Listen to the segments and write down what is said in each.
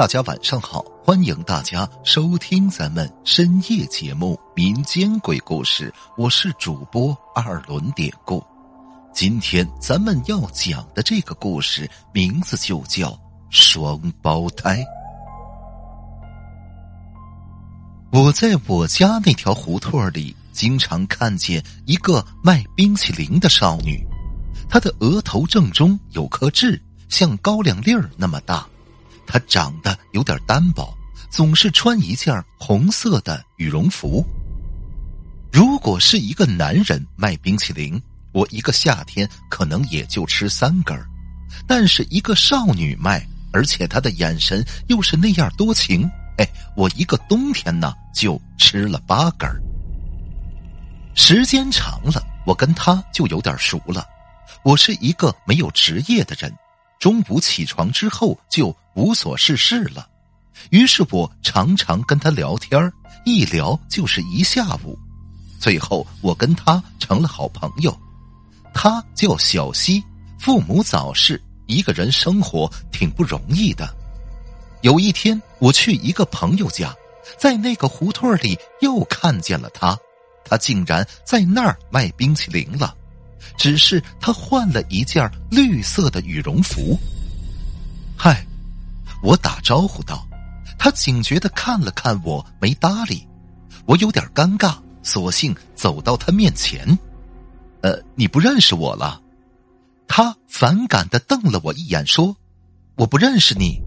大家晚上好，欢迎大家收听咱们深夜节目《民间鬼故事》，我是主播二轮典故。今天咱们要讲的这个故事名字就叫双胞胎。我在我家那条胡同里，经常看见一个卖冰淇淋的少女，她的额头正中有颗痣，像高粱粒儿那么大。他长得有点单薄，总是穿一件红色的羽绒服。如果是一个男人卖冰淇淋，我一个夏天可能也就吃三根；但是一个少女卖，而且她的眼神又是那样多情，哎，我一个冬天呢就吃了八根。时间长了，我跟她就有点熟了。我是一个没有职业的人。中午起床之后就无所事事了，于是我常常跟他聊天一聊就是一下午。最后我跟他成了好朋友。他叫小西，父母早逝，一个人生活挺不容易的。有一天我去一个朋友家，在那个胡同里又看见了他，他竟然在那儿卖冰淇淋了。只是他换了一件绿色的羽绒服。嗨，我打招呼道，他警觉的看了看我，没搭理。我有点尴尬，索性走到他面前。呃，你不认识我了？他反感的瞪了我一眼，说：“我不认识你。”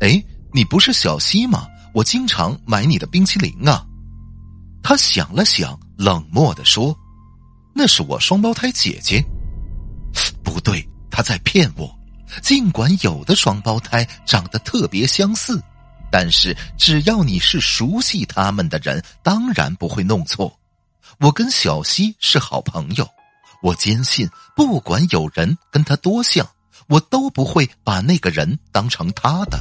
哎，你不是小西吗？我经常买你的冰淇淋啊。他想了想，冷漠的说。那是我双胞胎姐姐，不对，她在骗我。尽管有的双胞胎长得特别相似，但是只要你是熟悉他们的人，当然不会弄错。我跟小西是好朋友，我坚信，不管有人跟他多像，我都不会把那个人当成他的。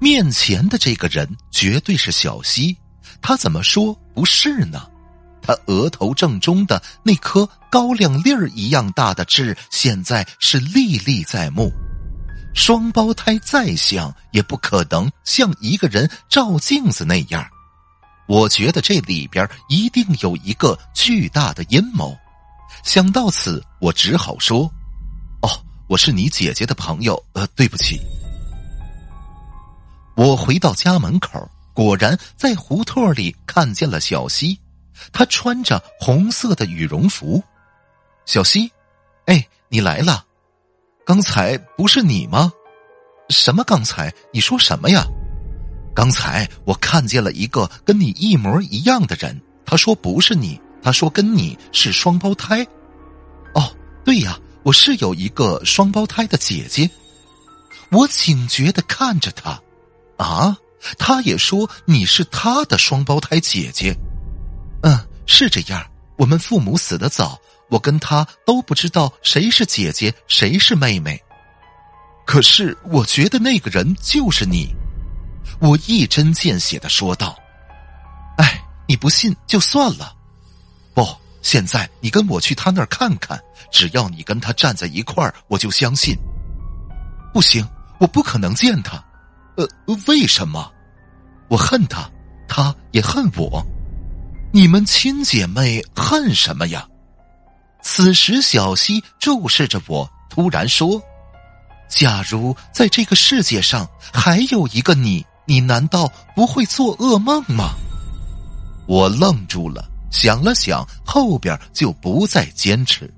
面前的这个人绝对是小西，他怎么说不是呢？他额头正中的那颗高粱粒儿一样大的痣，现在是历历在目。双胞胎再像，也不可能像一个人照镜子那样。我觉得这里边一定有一个巨大的阴谋。想到此，我只好说：“哦，我是你姐姐的朋友，呃，对不起。”我回到家门口，果然在胡同里看见了小西。他穿着红色的羽绒服，小西，哎，你来了，刚才不是你吗？什么刚才？你说什么呀？刚才我看见了一个跟你一模一样的人，他说不是你，他说跟你是双胞胎。哦，对呀，我是有一个双胞胎的姐姐。我警觉的看着他，啊，他也说你是他的双胞胎姐姐。嗯，是这样。我们父母死的早，我跟他都不知道谁是姐姐，谁是妹妹。可是我觉得那个人就是你，我一针见血的说道。哎，你不信就算了。不，现在你跟我去他那儿看看，只要你跟他站在一块儿，我就相信。不行，我不可能见他。呃，为什么？我恨他，他也恨我。你们亲姐妹恨什么呀？此时，小西注视着我，突然说：“假如在这个世界上还有一个你，你难道不会做噩梦吗？”我愣住了，想了想，后边就不再坚持。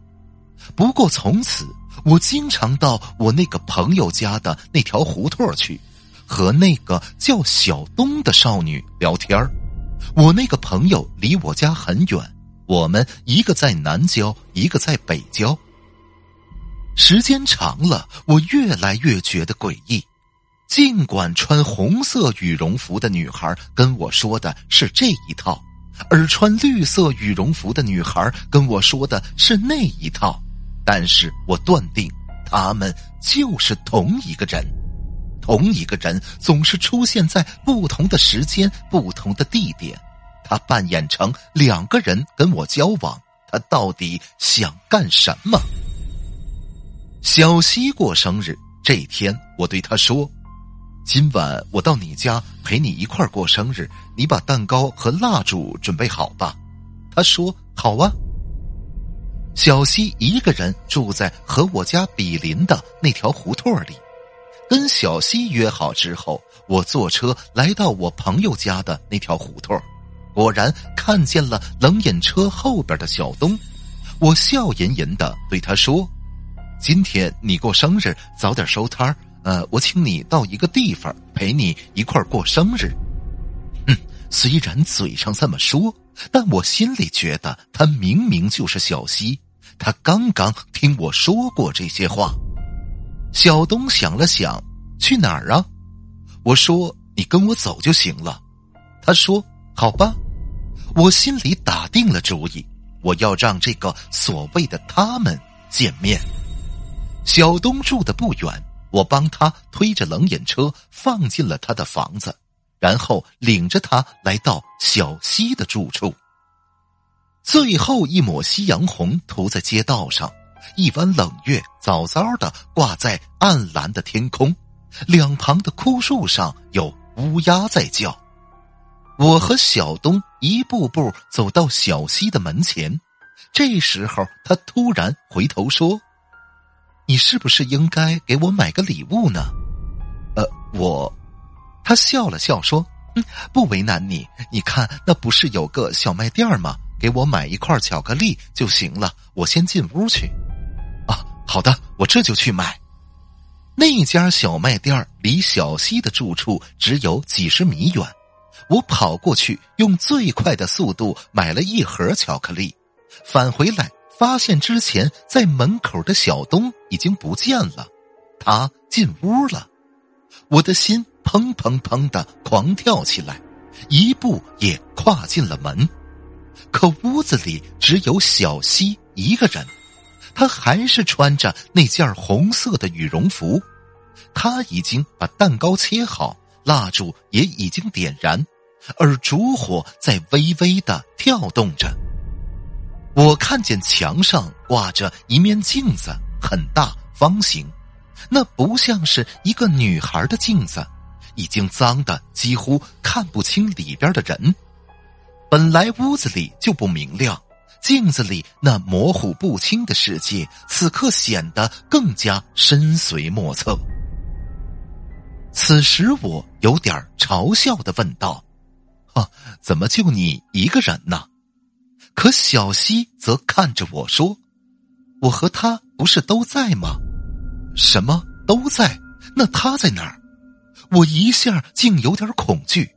不过从此，我经常到我那个朋友家的那条胡同去，和那个叫小东的少女聊天儿。我那个朋友离我家很远，我们一个在南郊，一个在北郊。时间长了，我越来越觉得诡异。尽管穿红色羽绒服的女孩跟我说的是这一套，而穿绿色羽绒服的女孩跟我说的是那一套，但是我断定他们就是同一个人。同一个人总是出现在不同的时间、不同的地点，他扮演成两个人跟我交往，他到底想干什么？小西过生日这天，我对他说：“今晚我到你家陪你一块儿过生日，你把蛋糕和蜡烛准备好吧。他说：“好啊。”小西一个人住在和我家比邻的那条胡同里。跟小西约好之后，我坐车来到我朋友家的那条胡同，果然看见了冷饮车后边的小东。我笑吟吟的对他说：“今天你过生日，早点收摊儿。呃，我请你到一个地方陪你一块儿过生日。”哼，虽然嘴上这么说，但我心里觉得他明明就是小西，他刚刚听我说过这些话。小东想了想，去哪儿啊？我说：“你跟我走就行了。”他说：“好吧。”我心里打定了主意，我要让这个所谓的他们见面。小东住的不远，我帮他推着冷饮车放进了他的房子，然后领着他来到小西的住处。最后一抹夕阳红涂在街道上。一弯冷月早早的挂在暗蓝的天空，两旁的枯树上有乌鸦在叫。我和小东一步步走到小溪的门前，这时候他突然回头说：“你是不是应该给我买个礼物呢？”呃，我，他笑了笑说：“嗯，不为难你。你看，那不是有个小卖店吗？给我买一块巧克力就行了。我先进屋去。”好的，我这就去买。那家小卖店离小西的住处只有几十米远，我跑过去，用最快的速度买了一盒巧克力，返回来发现之前在门口的小东已经不见了，他进屋了，我的心砰砰砰的狂跳起来，一步也跨进了门，可屋子里只有小西一个人。他还是穿着那件红色的羽绒服，他已经把蛋糕切好，蜡烛也已经点燃，而烛火在微微的跳动着。我看见墙上挂着一面镜子，很大方形，那不像是一个女孩的镜子，已经脏的几乎看不清里边的人。本来屋子里就不明亮。镜子里那模糊不清的世界，此刻显得更加深邃莫测。此时我有点嘲笑的问道：“啊，怎么就你一个人呢？”可小西则看着我说：“我和他不是都在吗？什么都在？那他在哪儿？”我一下竟有点恐惧。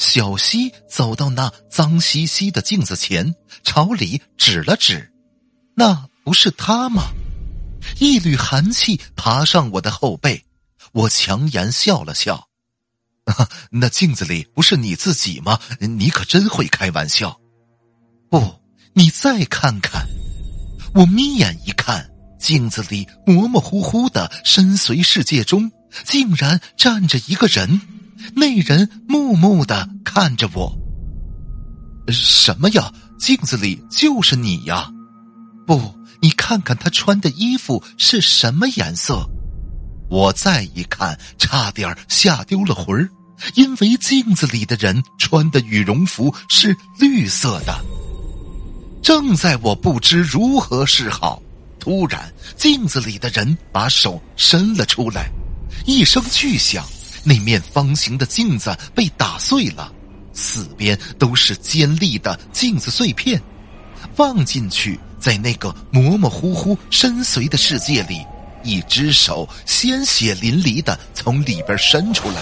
小西走到那脏兮兮的镜子前，朝里指了指：“那不是他吗？”一缕寒气爬上我的后背，我强颜笑了笑：“ 那镜子里不是你自己吗？你可真会开玩笑。”不，你再看看。我眯眼一看，镜子里模模糊糊的深邃世界中，竟然站着一个人。那人木木的看着我。什么呀？镜子里就是你呀！不，你看看他穿的衣服是什么颜色？我再一看，差点吓丢了魂儿，因为镜子里的人穿的羽绒服是绿色的。正在我不知如何是好，突然镜子里的人把手伸了出来，一声巨响。那面方形的镜子被打碎了，四边都是尖利的镜子碎片。望进去，在那个模模糊糊、深邃的世界里，一只手鲜血淋漓的从里边伸出来，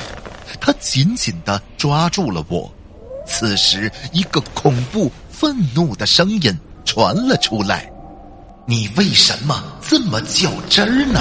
他紧紧的抓住了我。此时，一个恐怖、愤怒的声音传了出来：“你为什么这么较真儿呢？”